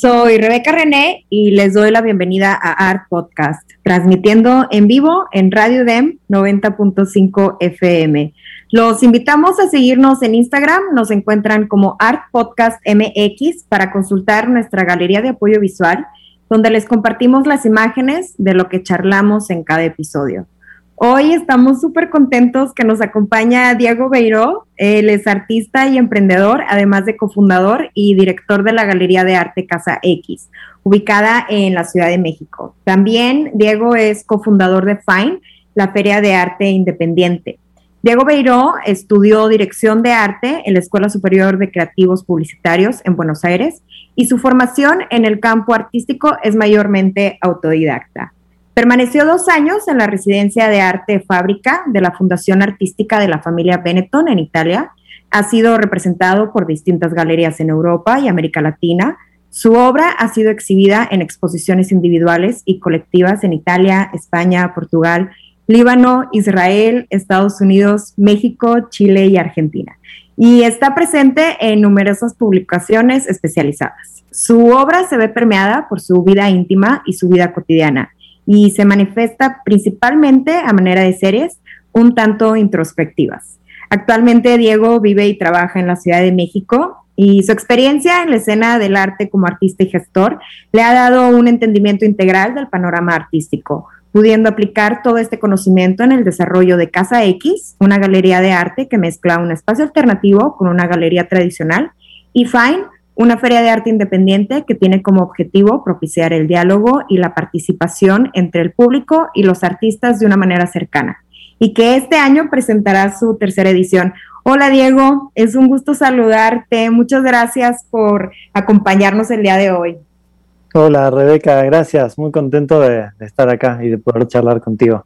Soy Rebeca René y les doy la bienvenida a Art Podcast, transmitiendo en vivo en Radio DEM 90.5 FM. Los invitamos a seguirnos en Instagram, nos encuentran como Art Podcast MX para consultar nuestra galería de apoyo visual, donde les compartimos las imágenes de lo que charlamos en cada episodio. Hoy estamos súper contentos que nos acompaña Diego Beiró. Él es artista y emprendedor, además de cofundador y director de la Galería de Arte Casa X, ubicada en la Ciudad de México. También Diego es cofundador de FINE, la Feria de Arte Independiente. Diego Beiró estudió dirección de arte en la Escuela Superior de Creativos Publicitarios en Buenos Aires y su formación en el campo artístico es mayormente autodidacta. Permaneció dos años en la residencia de arte fábrica de la Fundación Artística de la familia Benetton en Italia. Ha sido representado por distintas galerías en Europa y América Latina. Su obra ha sido exhibida en exposiciones individuales y colectivas en Italia, España, Portugal, Líbano, Israel, Estados Unidos, México, Chile y Argentina. Y está presente en numerosas publicaciones especializadas. Su obra se ve permeada por su vida íntima y su vida cotidiana y se manifiesta principalmente a manera de series un tanto introspectivas. Actualmente Diego vive y trabaja en la Ciudad de México y su experiencia en la escena del arte como artista y gestor le ha dado un entendimiento integral del panorama artístico, pudiendo aplicar todo este conocimiento en el desarrollo de Casa X, una galería de arte que mezcla un espacio alternativo con una galería tradicional, y Fine, una feria de arte independiente que tiene como objetivo propiciar el diálogo y la participación entre el público y los artistas de una manera cercana y que este año presentará su tercera edición. Hola Diego, es un gusto saludarte. Muchas gracias por acompañarnos el día de hoy. Hola Rebeca, gracias. Muy contento de, de estar acá y de poder charlar contigo.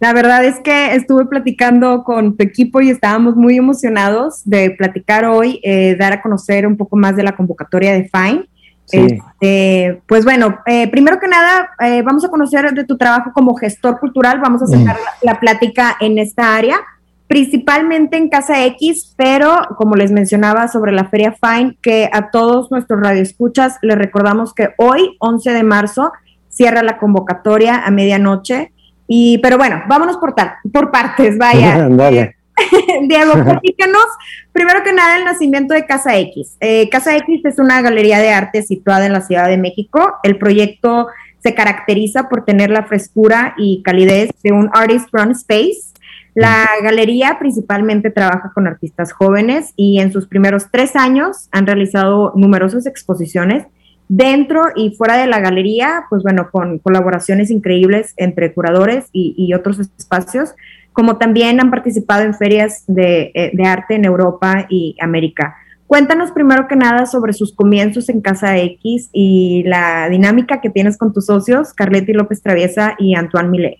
La verdad es que estuve platicando con tu equipo y estábamos muy emocionados de platicar hoy, eh, dar a conocer un poco más de la convocatoria de Fine. Este, pues bueno, eh, primero que nada, eh, vamos a conocer de tu trabajo como gestor cultural, vamos a sacar mm. la, plática en esta área, principalmente en Casa X, pero como les mencionaba sobre la Feria Fine, que a todos nuestros radioescuchas les recordamos que hoy, 11 de marzo, cierra la convocatoria a medianoche y, pero bueno, vámonos por, por partes, vaya. Diego, platícanos primero que nada el nacimiento de Casa X. Eh, Casa X es una galería de arte situada en la Ciudad de México. El proyecto se caracteriza por tener la frescura y calidez de un artist run space. La galería principalmente trabaja con artistas jóvenes y en sus primeros tres años han realizado numerosas exposiciones dentro y fuera de la galería, pues bueno, con colaboraciones increíbles entre curadores y, otros espacios, como también han participado en ferias eh, de, arte en Europa y América. Cuéntanos primero que nada sobre sus comienzos en Casa X y la dinámica que tienes con tus socios, Carletti López Traviesa y Antoine Millet.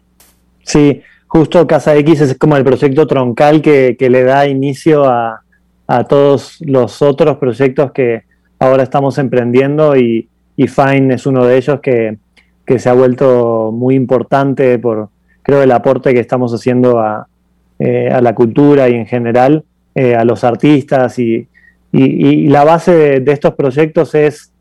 Sí, justo Casa X es como el proyecto troncal que, le da inicio a, a todos los otros proyectos que, ahora estamos emprendiendo y, Fine es uno de ellos que, se ha vuelto muy importante por, creo, el aporte que estamos haciendo a, eh, la cultura y en general eh, a los artistas y, la base de, estos proyectos es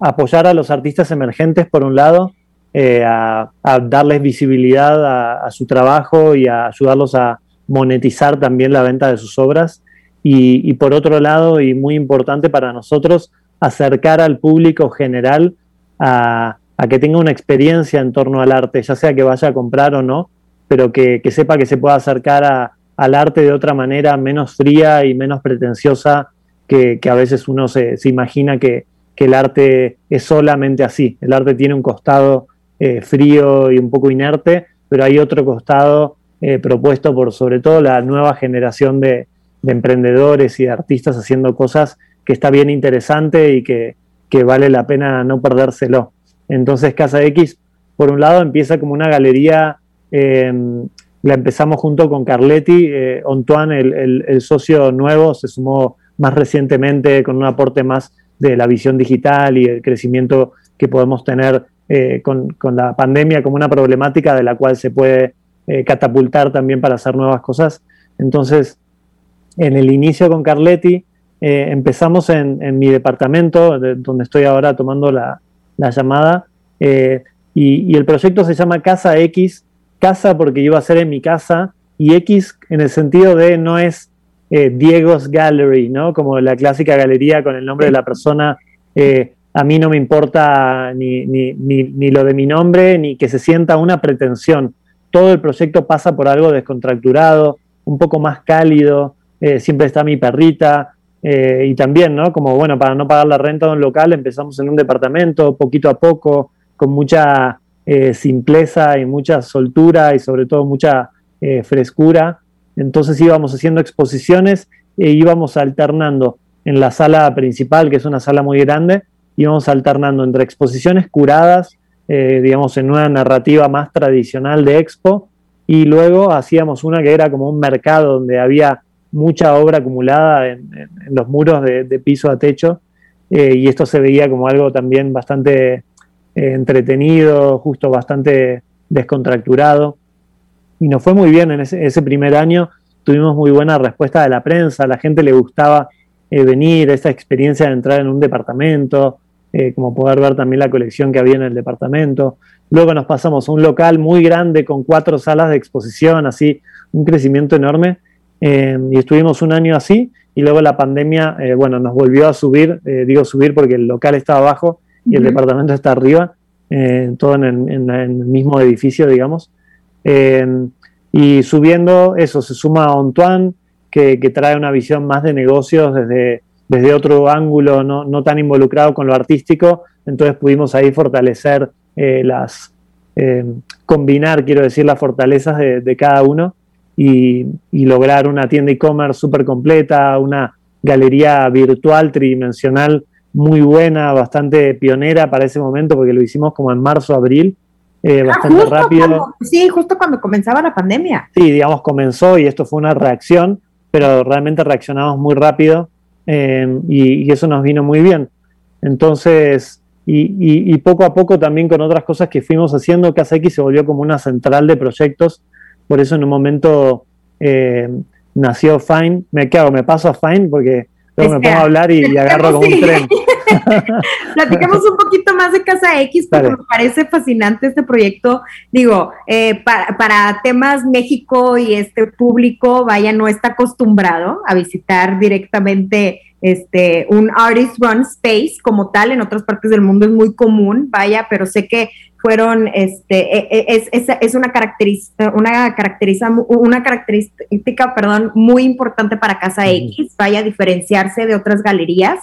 apoyar a los artistas emergentes por un lado, eh, a, darles visibilidad a, a, su trabajo y a ayudarlos a monetizar también la venta de sus obras y, por otro lado, y muy importante para nosotros, acercar al público general a, que tenga una experiencia en torno al arte, ya sea que vaya a comprar o no, pero que, sepa que se pueda acercar al arte de otra manera menos fría y menos pretenciosa que, a veces uno se, imagina que, el arte es solamente así. El arte tiene un costado eh, frío y un poco inerte, pero hay otro costado eh, propuesto por sobre todo la nueva generación de, de emprendedores y de artistas haciendo cosas que está bien interesante y que, que vale la pena no perdérselo. Entonces Casa X, por un lado, empieza como una galería, em, la empezamos junto con Carletti, eh, Antoine, el, socio nuevo, se sumó más recientemente con un aporte más de la visión digital y el crecimiento que podemos tener eh, con, la pandemia como una problemática de la cual se puede eh, catapultar también para hacer nuevas cosas. Entonces, en el inicio con Carletti, eh, empezamos en, mi departamento, donde estoy ahora tomando la, llamada, y, y, el proyecto se llama Casa X, casa porque iba a ser en mi casa, y X en el sentido de no es Diego's Gallery, ¿no? Como la clásica galería con el nombre de la persona. a mí no me importa ni, ni, ni, lo de mi nombre, ni que se sienta una pretensión todo el proyecto pasa por algo descontracturado, un poco más cálido, eh, siempre está mi perrita, eh, y también, ¿no? Como, bueno, para no pagar la renta de un local, empezamos en un departamento, poquito a poco, con mucha eh, simpleza y mucha soltura y sobre todo mucha frescura. Entonces íbamos haciendo exposiciones e íbamos alternando en la sala principal, que es una sala muy grande, íbamos alternando entre exposiciones curadas digamos, en una narrativa más tradicional de Expo, y luego hacíamos una que era como un mercado donde había mucha obra acumulada en, los muros de, piso a techo, eh, y esto se veía como algo también bastante eh, entretenido, justo bastante descontracturado, y nos fue muy bien en ese, primer año, tuvimos muy buena respuesta de la prensa, a la gente le gustaba venir, esa experiencia de entrar en un departamento, eh, como poder ver también la colección que había en el departamento. Luego nos pasamos a un local muy grande con cuatro salas de exposición, así, un crecimiento enorme. Eh, y estuvimos un año así y luego la pandemia, eh, bueno, nos volvió a subir, digo subir porque el local está abajo y el departamento está arriba, todo en el, mismo edificio, digamos. y subiendo, eso, se suma a Antoine, que trae una visión más de negocios desde desde otro ángulo, no, tan involucrado con lo artístico, entonces pudimos ahí fortalecer eh, las, eh, combinar, quiero decir, las fortalezas de, cada uno y, lograr una tienda e-commerce súper completa, una galería virtual tridimensional muy buena, bastante pionera para ese momento, porque lo hicimos como en marzo, abril, eh, ah, bastante rápido. sí, justo cuando comenzaba la pandemia. Sí, digamos, comenzó y esto fue una reacción, pero realmente reaccionamos muy rápido Em, y, eso nos vino muy bien. Entonces, y, poco a poco también con otras cosas que fuimos haciendo, Casa X se volvió como una central de proyectos, por eso en un momento em, nació Fine, me hago? me paso a Fine porque luego me pongo a hablar y, agarro como un tren. Platicamos un poquito más de Casa X porque me parece fascinante este proyecto. Digo, eh, para, para, temas México y este público, vaya, no está acostumbrado a visitar directamente este un artist run space como tal. En otras partes del mundo es muy común, vaya, pero sé que fueron, este, e, e, es, es, es una, característica, una, caracteriza, una característica, perdón, muy importante para Casa X, vaya a diferenciarse de otras galerías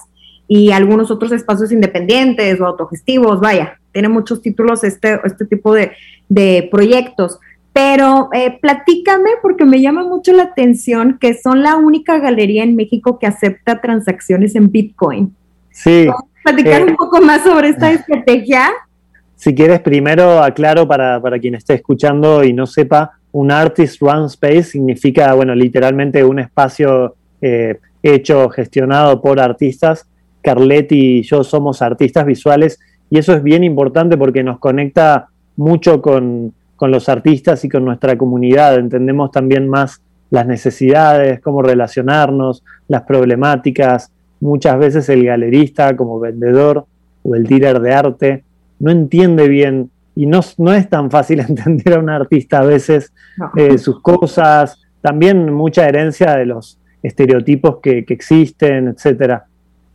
y algunos otros espacios independientes o autogestivos, vaya, tiene muchos títulos este, este tipo de, proyectos. Pero eh, platícame porque me llama mucho la atención que son la única galería en México que acepta transacciones en Bitcoin. Sí. platicar un eh, poco más sobre esta estrategia? Si quieres, primero aclaro para, para quien esté escuchando y no sepa, un Artist Run Space significa, bueno, literalmente un espacio eh, hecho, gestionado por artistas Carletti y yo somos artistas visuales y eso es bien importante porque nos conecta mucho con, los artistas y con nuestra comunidad. Entendemos también más las necesidades, cómo relacionarnos, las problemáticas. Muchas veces el galerista como vendedor o el dealer de arte no entiende bien y no, no es tan fácil entender a un artista a veces eh, sus cosas, también mucha herencia de los estereotipos que, que existen, etcétera.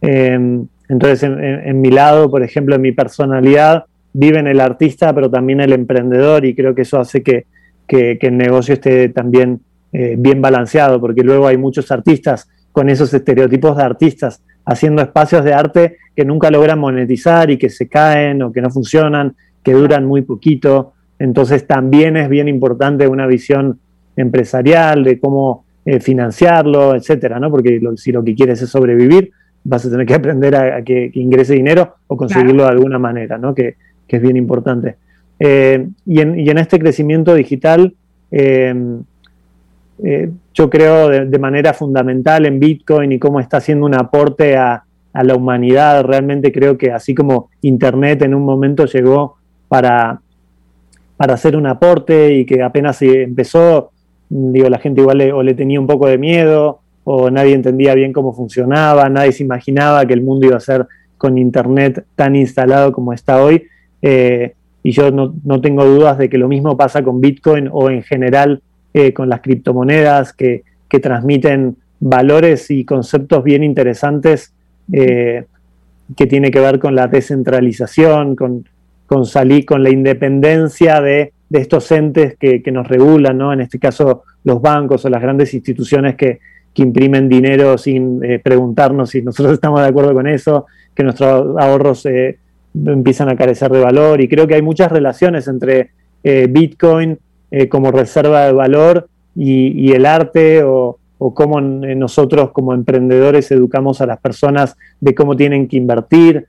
Em, entonces, en, mi lado, por ejemplo, en mi personalidad, vive en el artista, pero también el emprendedor, y creo que eso hace que, el negocio esté también eh, bien balanceado, porque luego hay muchos artistas con esos estereotipos de artistas haciendo espacios de arte que nunca logran monetizar y que se caen o que no funcionan, que duran muy poquito. Entonces también es bien importante una visión empresarial de cómo eh, financiarlo, etcétera, ¿no? Porque si lo que quieres es sobrevivir, vas a tener que aprender a, que, ingrese dinero o conseguirlo de alguna manera, ¿no? que, es bien importante. Eh, y, en, este crecimiento digital, eh, eh, yo creo de, manera fundamental en Bitcoin y cómo está haciendo un aporte a, la humanidad. Realmente creo que así como Internet en un momento llegó para, para hacer un aporte y que apenas empezó, digo, la gente igual o le tenía un poco de miedo o nadie entendía bien cómo funcionaba, nadie se imaginaba que el mundo iba a ser con Internet tan instalado como está hoy. Eh, y yo no, tengo dudas de que lo mismo pasa con Bitcoin o en general eh, con las criptomonedas que, transmiten valores y conceptos bien interesantes eh, que tiene que ver con la descentralización, con, con salir, con la independencia de, estos entes que, nos regulan, ¿no? En este caso, los bancos o las grandes instituciones que, que imprimen dinero sin eh, preguntarnos si nosotros estamos de acuerdo con eso, que nuestros ahorros empiezan a carecer de valor y creo que hay muchas relaciones entre eh, como reserva de valor y, el arte o, cómo nosotros como emprendedores educamos a las personas de cómo tienen que invertir.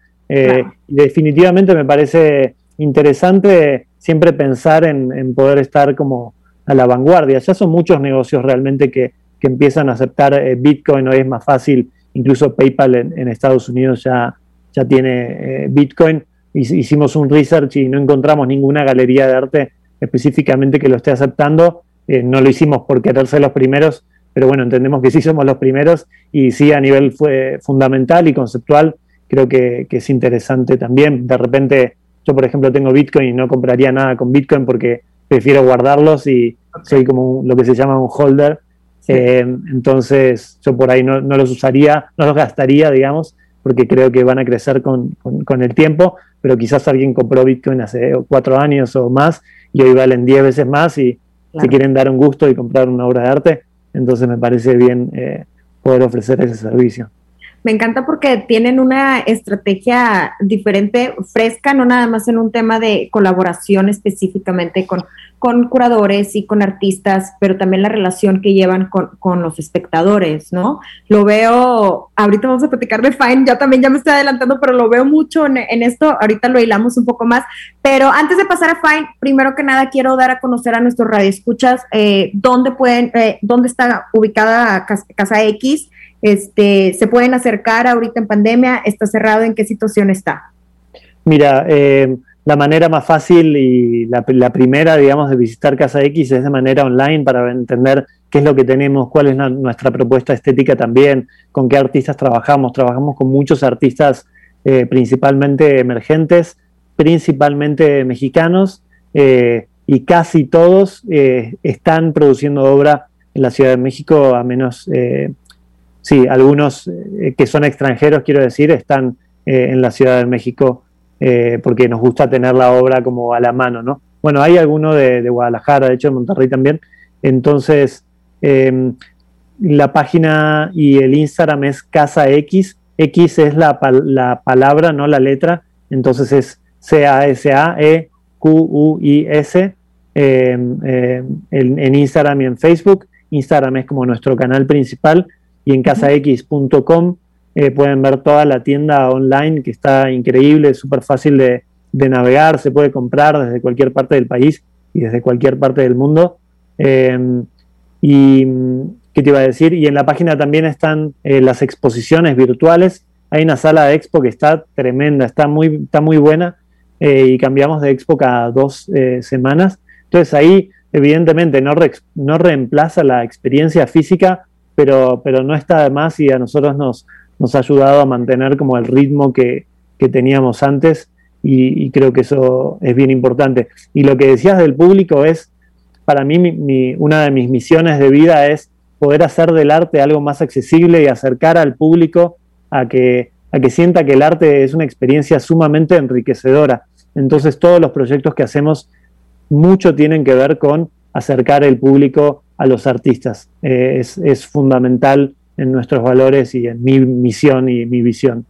Definitivamente me parece interesante siempre pensar en poder estar como a la vanguardia. Ya son muchos negocios realmente que, que empiezan a aceptar eh, Bitcoin, hoy es más fácil, incluso PayPal en, Estados Unidos ya, ya tiene eh, Bitcoin. Hicimos un research y no encontramos ninguna galería de arte específicamente que lo esté aceptando. Eh, no lo hicimos por querer ser los primeros, pero bueno, entendemos que sí somos los primeros y sí a nivel fue fundamental y conceptual creo que, es interesante también. De repente, yo por ejemplo tengo Bitcoin y no compraría nada con Bitcoin porque prefiero guardarlos y soy como lo que se llama un holder eh, entonces, yo por ahí no, los usaría, no los gastaría, digamos, porque creo que van a crecer con, el tiempo, pero quizás alguien compró Bitcoin hace cuatro años o más y hoy valen diez veces más y si quieren dar un gusto y comprar una obra de arte, entonces me parece bien eh, poder ofrecer ese servicio. Me encanta porque tienen una estrategia diferente, fresca, no nada más en un tema de colaboración específicamente con, con curadores y con artistas, pero también la relación que llevan con, los espectadores, ¿no? Lo veo, ahorita vamos a platicar de Fine, ya también ya me estoy adelantando, pero lo veo mucho en, esto, ahorita lo hilamos un poco más, pero antes de pasar a Fine, primero que nada quiero dar a conocer a nuestros radioescuchas eh, dónde pueden, eh, dónde está ubicada Casa X, este, se pueden acercar ahorita en pandemia, está cerrado, ¿en qué situación está? Mira, eh, la manera más fácil y la, primera, digamos, de visitar Casa X es de manera online para entender qué es lo que tenemos, cuál es nuestra propuesta estética también, con qué artistas trabajamos. Trabajamos con muchos artistas eh, principalmente emergentes, principalmente mexicanos, eh, y casi todos están produciendo obra en la Ciudad de México, a menos sí, algunos eh, que son extranjeros, quiero decir, están eh, en la Ciudad de México eh, porque nos gusta tener la obra como a la mano, ¿no? Bueno, hay alguno de, Guadalajara, de hecho de Monterrey también. Entonces, em, la página y el Instagram es Casa X. X es la, palabra, no la letra. Entonces es C-A-S-A-E-Q-U-I-S em, em, en Instagram y en Facebook. Instagram es como nuestro canal principal y en casax.com eh, pueden ver toda la tienda online que está increíble, súper fácil de, navegar, se puede comprar desde cualquier parte del país y desde cualquier parte del mundo. Em, y qué te iba a decir, y en la página también están eh, las exposiciones virtuales. Hay una sala de expo que está tremenda, está muy, está muy buena eh, y cambiamos de expo cada dos semanas. Entonces ahí evidentemente no, no reemplaza la experiencia física, pero, pero no está de más y a nosotros nos, nos ha ayudado a mantener como el ritmo que, teníamos antes y, creo que eso es bien importante. Y lo que decías del público es, para mí, una de mis misiones de vida es poder hacer del arte algo más accesible y acercar al público a que, a que sienta que el arte es una experiencia sumamente enriquecedora. Entonces todos los proyectos que hacemos mucho tienen que ver con acercar el público a los artistas. Eh, es, fundamental en nuestros valores y en mi misión y mi visión.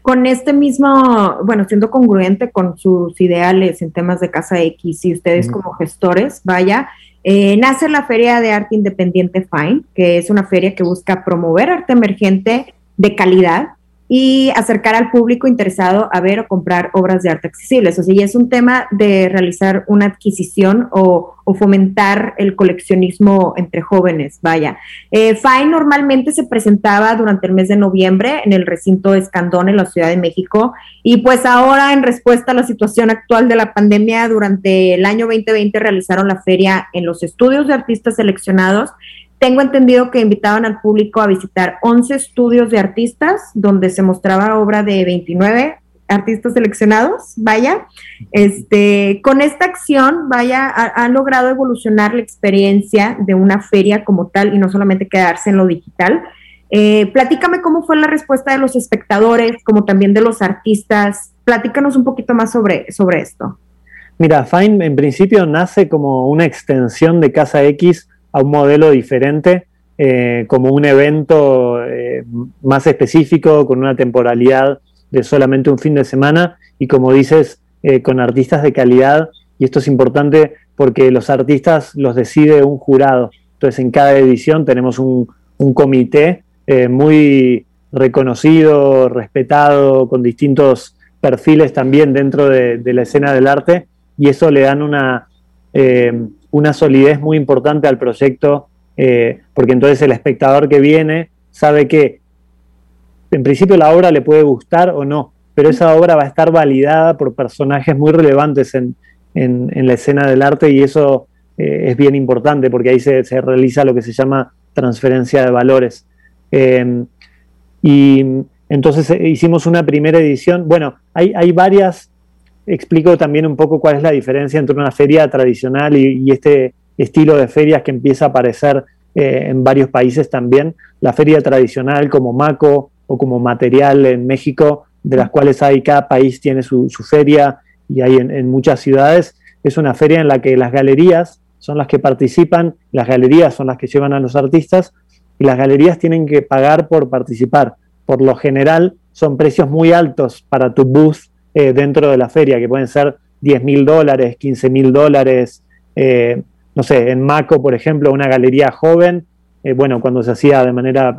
Con este mismo, bueno, siendo congruente con sus ideales en temas de Casa X y ustedes como gestores, vaya, eh, nace la Feria de Arte Independiente FINE, que es una feria que busca promover arte emergente de calidad y acercar al público interesado a ver o comprar obras de arte accesibles. O sea, y es un tema de realizar una adquisición o, fomentar el coleccionismo entre jóvenes, vaya. Eh, FAI normalmente se presentaba durante el mes de noviembre en el recinto Escandón en la Ciudad de México y pues ahora en respuesta a la situación actual de la pandemia, durante el año 2020 realizaron la feria en los estudios de artistas seleccionados tengo entendido que invitaban al público a visitar 11 estudios de artistas donde se mostraba obra de 29 artistas seleccionados, vaya. Este, con esta acción, vaya, han logrado evolucionar la experiencia de una feria como tal y no solamente quedarse en lo digital. Eh, platícame cómo fue la respuesta de los espectadores, como también de los artistas. Platícanos un poquito más sobre, sobre esto. Mira, Fine en principio nace como una extensión de Casa X a un modelo diferente, eh, como un evento eh, más específico, con una temporalidad de solamente un fin de semana y como dices, eh, con artistas de calidad. Y esto es importante porque los artistas los decide un jurado. Entonces en cada edición tenemos un, comité muy reconocido, respetado, con distintos perfiles también dentro de, la escena del arte y eso le dan una, una solidez muy importante al proyecto, eh, porque entonces el espectador que viene sabe que en principio la obra le puede gustar o no, pero esa obra va a estar validada por personajes muy relevantes en, la escena del arte y eso eh, es bien importante porque ahí se, realiza lo que se llama transferencia de valores. Em, y entonces eh, hicimos una primera edición. Bueno, hay, hay varias explico también un poco cuál es la diferencia entre una feria tradicional y, este estilo de ferias que empieza a aparecer eh, en varios países también. La feria tradicional como Maco o como Material en México, de las cuales hay, cada país tiene su, feria y hay en, muchas ciudades, es una feria en la que las galerías son las que participan, las galerías son las que llevan a los artistas y las galerías tienen que pagar por participar. Por lo general son precios muy altos para tu booth eh, dentro de la feria, que pueden ser 10 mil dólares, 15 mil dólares. Eh, no sé, en Maco, por ejemplo, una galería joven, eh, bueno, cuando se hacía de manera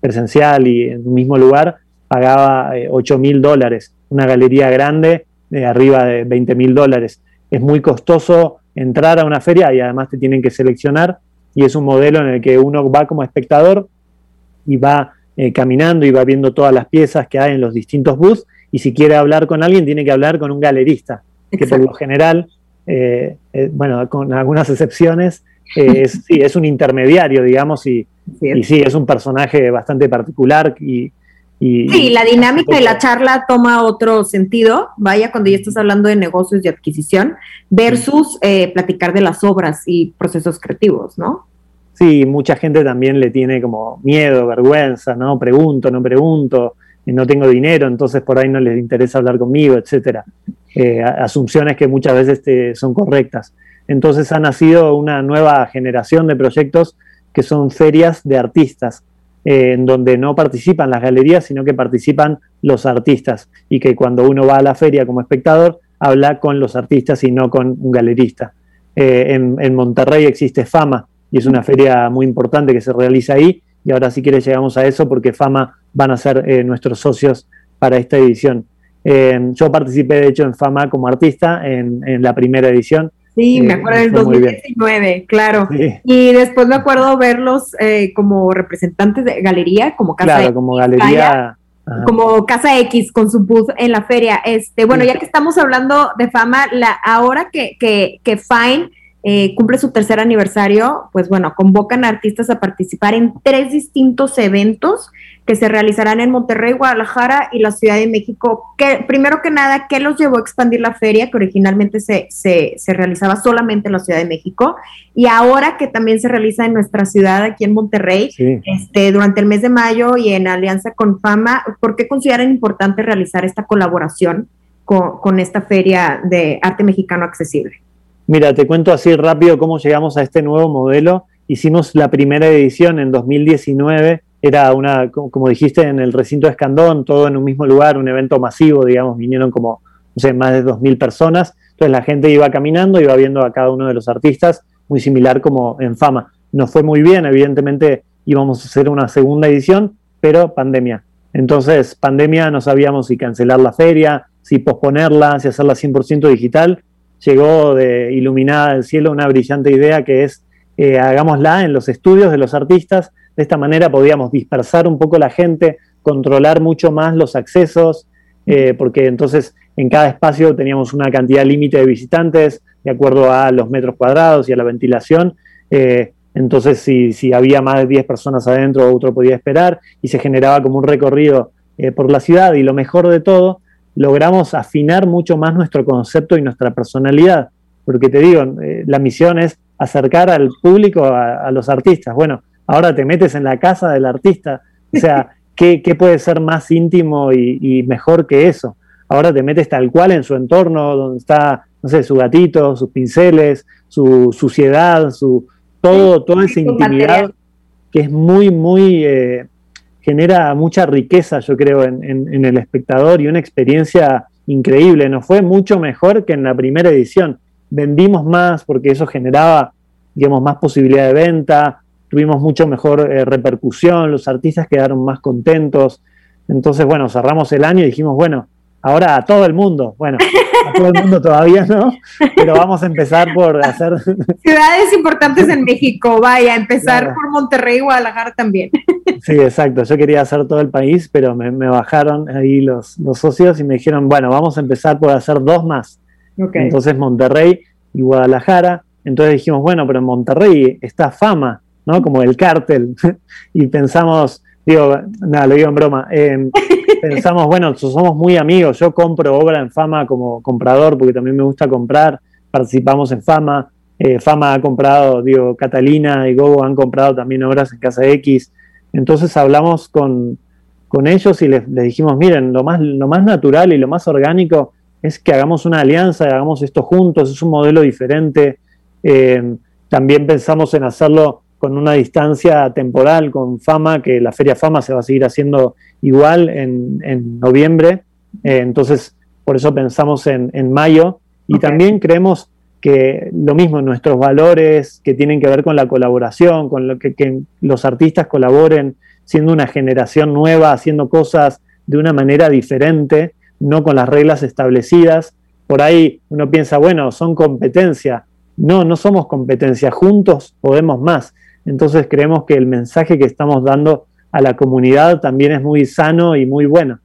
presencial y en un mismo lugar, pagaba 8 mil dólares. Una galería grande, arriba de 20 mil dólares. Es muy costoso entrar a una feria y además te tienen que seleccionar y es un modelo en el que uno va como espectador y va caminando y va viendo todas las piezas que hay en los distintos booths y si quiere hablar con alguien tiene que hablar con un galerista, que por lo general, eh, eh, bueno, con algunas excepciones, eh, es, sí, es un intermediario, digamos, y, y, sí, es un personaje bastante particular y... y sí, la dinámica de la charla toma otro sentido, vaya, cuando ya estás hablando de negocios y adquisición, versus platicar de las obras y procesos creativos, ¿no? Sí, mucha gente también le tiene como miedo, vergüenza, ¿no? Pregunto, no pregunto no tengo dinero, entonces por ahí no les interesa hablar conmigo, etcétera. Eh, asunciones que muchas veces este, son correctas. Entonces ha nacido una nueva generación de proyectos que son ferias de artistas, eh, en donde no participan las galerías, sino que participan los artistas, y que cuando uno va a la feria como espectador, habla con los artistas y no con un galerista. Eh, en, en Monterrey existe Fama, y es una feria muy importante que se realiza ahí, y ahora si quieres llegamos a eso porque Fama van a ser eh, nuestros socios para esta edición. Eh, yo participé de hecho en Fama como artista en, la primera edición. Sí, me eh, acuerdo del 2019, claro. Y después me acuerdo verlos como representantes de galería, como Casa Claro, como galería. como Casa X con su booth en la feria. Este, bueno, ya que estamos hablando de fama, la, ahora que, que, que Fine eh, cumple su tercer aniversario, pues bueno, convocan a artistas a participar en tres distintos eventos que se realizarán en Monterrey, Guadalajara y la Ciudad de México. Que, primero que nada, ¿qué los llevó a expandir la feria que originalmente se, se, se, realizaba solamente en la Ciudad de México? Y ahora que también se realiza en nuestra ciudad, aquí en Monterrey, este, durante el mes de mayo y en alianza con Fama, ¿por qué consideran importante realizar esta colaboración con, con esta feria de arte mexicano accesible? Mira, te cuento así rápido cómo llegamos a este nuevo modelo. Hicimos la primera edición en 2019, era una, como dijiste, en el recinto de Escandón, todo en un mismo lugar, un evento masivo, digamos, vinieron como, no sé, más de 2.000 personas. Entonces la gente iba caminando, iba viendo a cada uno de los artistas, muy similar como en Fama. Nos fue muy bien, evidentemente íbamos a hacer una segunda edición, pero pandemia. Entonces, pandemia no sabíamos si cancelar la feria, si posponerla, si hacerla 100% digital. Llegó de iluminada del cielo una brillante idea que es eh, hagámosla en los estudios de los artistas. De esta manera podíamos dispersar un poco la gente, controlar mucho más los accesos, eh, porque entonces en cada espacio teníamos una cantidad límite de visitantes de acuerdo a los metros cuadrados y a la ventilación. Eh, entonces, si, había más de 10 personas adentro, otro podía esperar y se generaba como un recorrido por la ciudad. Y lo mejor de todo, logramos afinar mucho más nuestro concepto y nuestra personalidad. Porque te digo, la misión es acercar al público a, los artistas. Bueno, ahora te metes en la casa del artista. O sea, ¿qué, puede ser más íntimo y, mejor que eso? Ahora te metes tal cual en su entorno, donde está, no sé, su gatito, sus pinceles, su suciedad, su todo, toda esa intimidad que es muy, muy, eh, genera mucha riqueza, yo creo, en, el espectador y una experiencia increíble. Nos fue mucho mejor que en la primera edición. Vendimos más porque eso generaba, digamos, más posibilidad de venta, tuvimos mucho mejor eh, repercusión, los artistas quedaron más contentos. Entonces, bueno, cerramos el año y dijimos, bueno, ahora a todo el mundo, bueno, a todo el mundo todavía no, pero vamos a empezar por hacer... Ciudades importantes en México, vaya, empezar por Monterrey y Guadalajara también. Sí, exacto, yo quería hacer todo el país, pero me, bajaron ahí los, los, socios y me dijeron, bueno, vamos a empezar por hacer dos más. Entonces Monterrey y Guadalajara, entonces dijimos, bueno, pero en Monterrey está fama, ¿no? Como el cártel. y pensamos, digo, nada, lo digo en broma, em, pensamos, bueno, somos muy amigos, yo compro obra en Fama como comprador, porque también me gusta comprar, participamos en Fama, eh, Fama ha comprado, digo, Catalina y Gogo han comprado también obras en Casa X, entonces hablamos con, ellos y les, dijimos, miren, lo más, lo más natural y lo más orgánico es que hagamos una alianza, hagamos esto juntos, es un modelo diferente. Em, también pensamos en hacerlo con una distancia temporal con Fama, que la Feria Fama se va a seguir haciendo igual en, noviembre. Eh, entonces, por eso pensamos en, mayo. Y también creemos que lo mismo, nuestros valores que tienen que ver con la colaboración, con lo que, que los artistas colaboren, siendo una generación nueva, haciendo cosas de una manera diferente, no con las reglas establecidas. Por ahí uno piensa, bueno, son competencia. No, no somos competencia, juntos podemos más. Entonces creemos que el mensaje que estamos dando a la comunidad también es muy sano y muy bueno.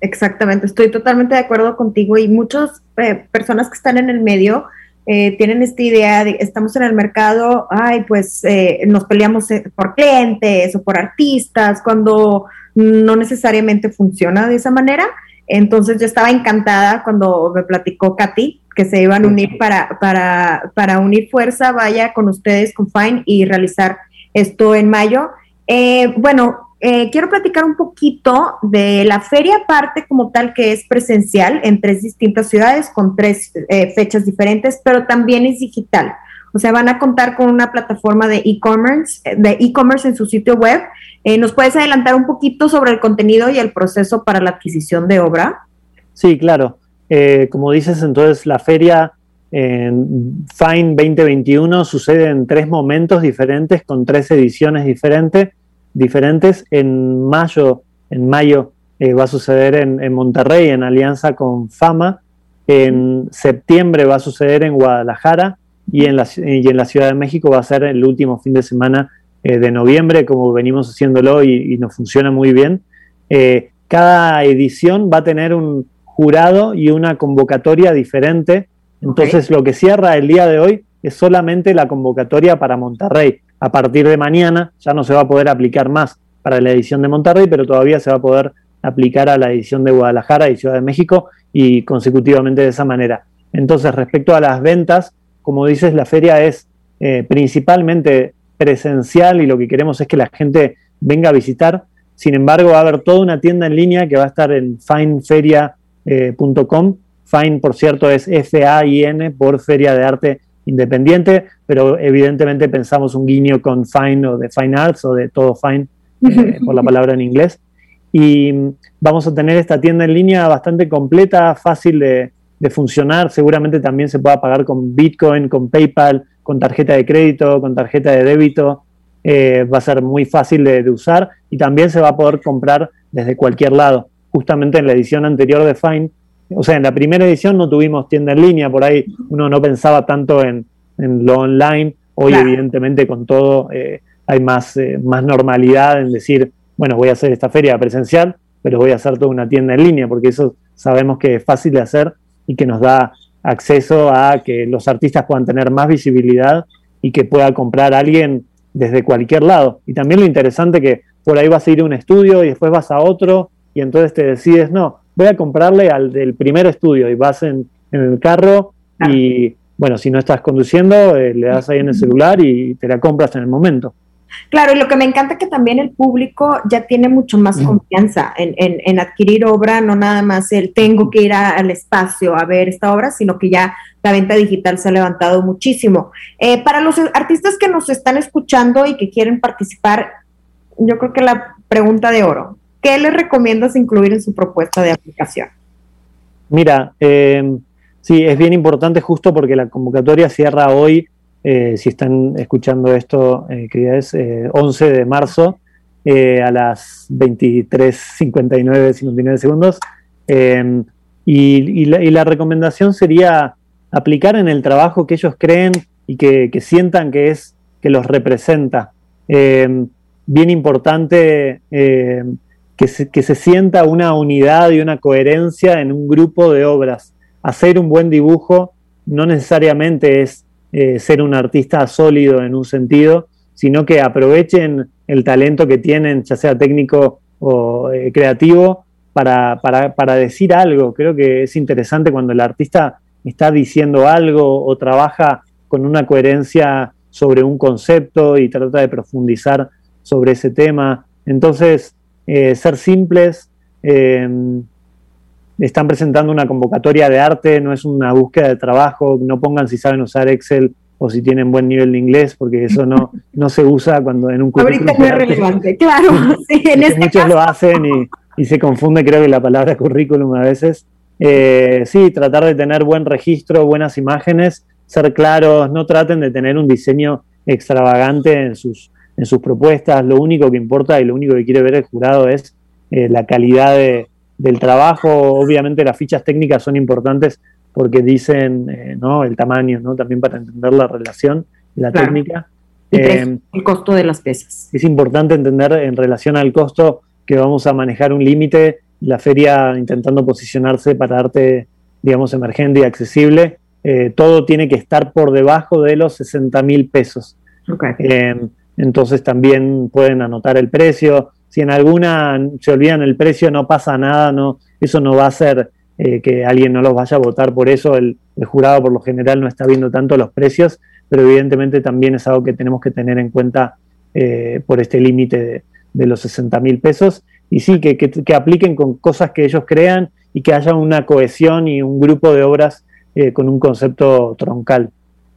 Exactamente, estoy totalmente de acuerdo contigo y muchas eh, personas que están en el medio eh, tienen esta idea de estamos en el mercado, ay, pues eh, nos peleamos por clientes o por artistas, cuando no necesariamente funciona de esa manera. Entonces yo estaba encantada cuando me platicó Katy que se iban a unir para, para, para unir fuerza, vaya con ustedes, con Fine, y realizar esto en mayo. Eh, bueno, eh, quiero platicar un poquito de la feria parte como tal que es presencial en tres distintas ciudades con tres eh, fechas diferentes, pero también es digital. O sea, van a contar con una plataforma de e-commerce, de e-commerce en su sitio web. ¿Nos puedes adelantar un poquito sobre el contenido y el proceso para la adquisición de obra? Sí, claro. Eh, como dices, entonces la feria en Fine 2021 sucede en tres momentos diferentes, con tres ediciones diferentes. diferentes. En mayo, en mayo eh, va a suceder en, Monterrey, en alianza con Fama. En septiembre va a suceder en Guadalajara y en la, y en la Ciudad de México va a ser el último fin de semana eh, de noviembre, como venimos haciéndolo y, y nos funciona muy bien. cada edición va a tener un, jurado y una convocatoria diferente. Entonces lo que cierra el día de hoy es solamente la convocatoria para Monterrey. A partir de mañana ya no se va a poder aplicar más para la edición de Monterrey, pero todavía se va a poder aplicar a la edición de Guadalajara y Ciudad de México y consecutivamente de esa manera. Entonces, respecto a las ventas, como dices, la feria es eh, principalmente presencial y lo que queremos es que la gente venga a visitar. Sin embargo, va a haber toda una tienda en línea que va a estar en Fine Feria. Fine, por cierto, es F-A-I-N por Feria de Arte Independiente, pero evidentemente pensamos un guiño con Fine o de Fine Arts o de todo Fine eh, por la palabra en inglés. Y vamos a tener esta tienda en línea bastante completa, fácil de, funcionar. Seguramente también se pueda pagar con Bitcoin, con PayPal, con tarjeta de crédito, con tarjeta de débito. Eh, va a ser muy fácil de, usar y también se va a poder comprar desde cualquier lado. Justamente en la edición anterior de Fine, o sea, en la primera edición no tuvimos tienda en línea, por ahí uno no pensaba tanto en, lo online, hoy evidentemente con todo eh, hay más, eh, más normalidad en decir, bueno, voy a hacer esta feria presencial, pero voy a hacer toda una tienda en línea, porque eso sabemos que es fácil de hacer y que nos da acceso a que los artistas puedan tener más visibilidad y que pueda comprar alguien desde cualquier lado. Y también lo interesante que por ahí vas a ir a un estudio y después vas a otro y entonces te decides, no, voy a comprarle al del primer estudio y vas en, el carro y bueno, si no estás conduciendo, eh, le das ahí en el celular y te la compras en el momento. Claro, y lo que me encanta es que también el público ya tiene mucho más confianza en, adquirir obra, no nada más el tengo que ir al espacio a ver esta obra, sino que ya la venta digital se ha levantado muchísimo. Eh, para los artistas que nos están escuchando y que quieren participar, yo creo que la pregunta de oro, ¿qué les recomiendas incluir en su propuesta de aplicación? Mira, eh, sí, es bien importante justo porque la convocatoria cierra hoy eh, si están escuchando esto, eh, es 11 eh, de marzo, a las 23.59, 59 segundos. Em, y, la, recomendación sería aplicar en el trabajo que ellos creen y que, sientan que es que los representa. Em, bien importante que que se sienta una unidad y una coherencia en un grupo de obras. Hacer un buen dibujo no necesariamente es eh, ser un artista sólido en un sentido, sino que aprovechen el talento que tienen, ya sea técnico o eh, creativo, para, para, decir algo. Creo que es interesante cuando el artista está diciendo algo o trabaja con una coherencia sobre un concepto y trata de profundizar sobre ese tema. Entonces, eh, ser simples, están presentando una convocatoria de arte, no es una búsqueda de trabajo, no pongan si saben usar Excel o si tienen buen nivel de inglés, porque eso no, no se usa cuando en un currículum. Ahorita no es relevante, claro. Sí, en este muchos lo hacen y, y, se confunde, creo que la palabra currículum a veces. Eh, sí, tratar de tener buen registro, buenas imágenes, ser claros, no traten de tener un diseño extravagante en sus, en sus propuestas. Lo único que importa y lo único que quiere ver el jurado es eh, la calidad de, del trabajo. Obviamente las fichas técnicas son importantes porque dicen eh, ¿no? el tamaño, ¿no? también para entender la relación, la técnica. Eh, el costo de las piezas. Es importante entender en relación al costo que vamos a manejar un límite, la feria intentando posicionarse para arte, digamos, emergente y accesible, eh, todo tiene que estar por debajo de los 60 mil pesos. Entonces también pueden anotar el precio, si en alguna se olvidan el precio, no pasa nada, no, eso no va a ser eh, que alguien no los vaya a votar por eso. El, jurado por lo general no está viendo tanto los precios, pero evidentemente también es algo que tenemos que tener en cuenta eh, por este límite de, los 60 mil pesos. Y sí, que, que, apliquen con cosas que ellos crean y que haya una cohesión y un grupo de obras eh, con un concepto troncal.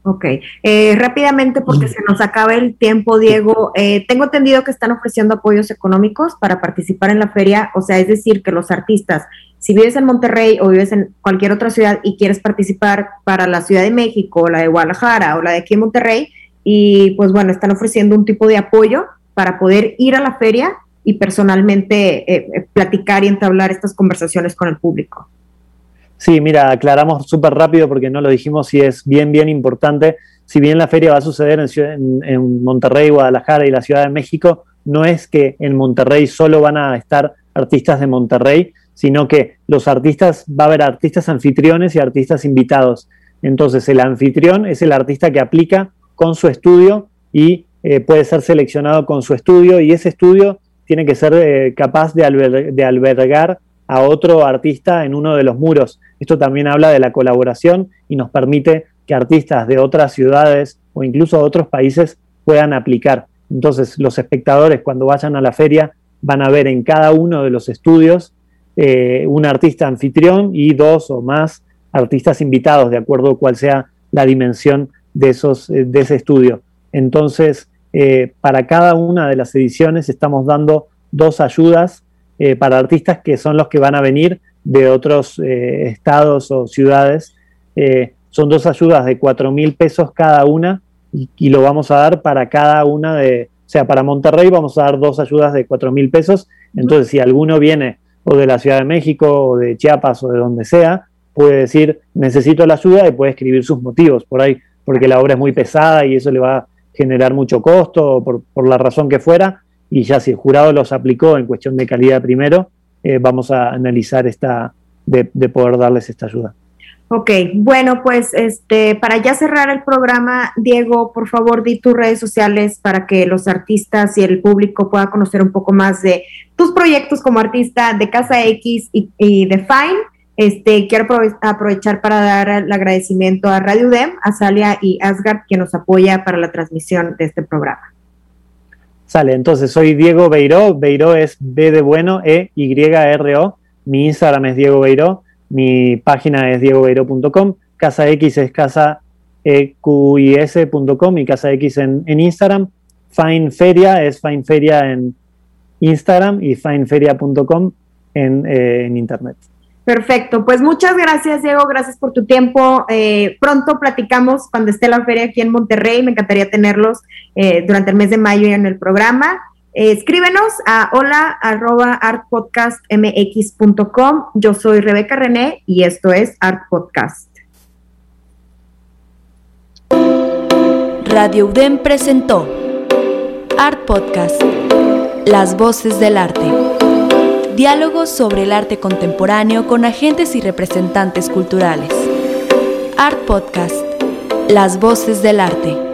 Ok, eh, rápidamente porque se nos acaba el tiempo, Diego. Eh, tengo entendido que están ofreciendo apoyos económicos para participar en la feria, o sea, es decir, que los artistas, si vives en Monterrey o vives en cualquier otra ciudad y quieres participar para la Ciudad de México, la de Guadalajara o la de aquí en Monterrey, y pues bueno, están ofreciendo un tipo de apoyo para poder ir a la feria y personalmente eh, platicar y entablar estas conversaciones con el público. Sí, mira, aclaramos súper rápido porque no lo dijimos y es bien, bien importante. Si bien la feria va a suceder en, Monterrey, Guadalajara y la Ciudad de México, no es que en Monterrey solo van a estar artistas de Monterrey, sino que los artistas, va a haber artistas anfitriones y artistas invitados. Entonces, el anfitrión es el artista que aplica con su estudio y eh, puede ser seleccionado con su estudio y ese estudio tiene que ser eh, capaz de, albergar a otro artista en uno de los muros. Esto también habla de la colaboración y nos permite que artistas de otras ciudades o incluso de otros países puedan aplicar. Entonces los espectadores cuando vayan a la feria van a ver en cada uno de los estudios eh, un artista anfitrión y dos o más artistas invitados, de acuerdo a cuál sea la dimensión de, esos, eh, de ese estudio. Entonces, eh, para cada una de las ediciones estamos dando dos ayudas eh, para artistas que son los que van a venir de otros eh, estados o ciudades. Eh, son dos ayudas de 4 mil pesos cada una y, lo vamos a dar para cada una de, o sea, para Monterrey vamos a dar dos ayudas de 4 mil pesos Entonces, si alguno viene o de la Ciudad de México o de Chiapas o de donde sea, puede decir, necesito la ayuda y puede escribir sus motivos por ahí, porque la obra es muy pesada y eso le va a generar mucho costo por, por la razón que fuera. Y ya si el jurado los aplicó en cuestión de calidad primero, eh, vamos a analizar esta, de, de poder darles esta ayuda. Ok, bueno, pues este, para ya cerrar el programa, Diego, por favor, di tus redes sociales para que los artistas y el público pueda conocer un poco más de tus proyectos como artista de Casa X y, de Fine. Este, quiero aprovechar para dar el agradecimiento a Radio Dem, a Salia y Asgard, que nos apoya para la transmisión de este programa. Sale, entonces soy Diego Beiró, Beiró es B de bueno, E, Y, R, O. Mi Instagram es Diego Beiró mi página es diegobeiro.com, Casa X es casaeqis.com y Casa X en, Instagram. Fine Feria es Fine Feria en Instagram y fineferia.com en, eh, en Internet. Perfecto, pues muchas gracias Diego, gracias por tu tiempo. Eh, pronto platicamos cuando esté la feria aquí en Monterrey, me encantaría tenerlos eh, durante el mes de mayo en el programa escríbenos a hola arroba artpodcastmx.com. Yo soy Rebeca René y esto es Art Podcast. Radio UDEM presentó Art Podcast, Las Voces del Arte. Diálogos sobre el arte contemporáneo con agentes y representantes culturales. Art Podcast, Las Voces del Arte.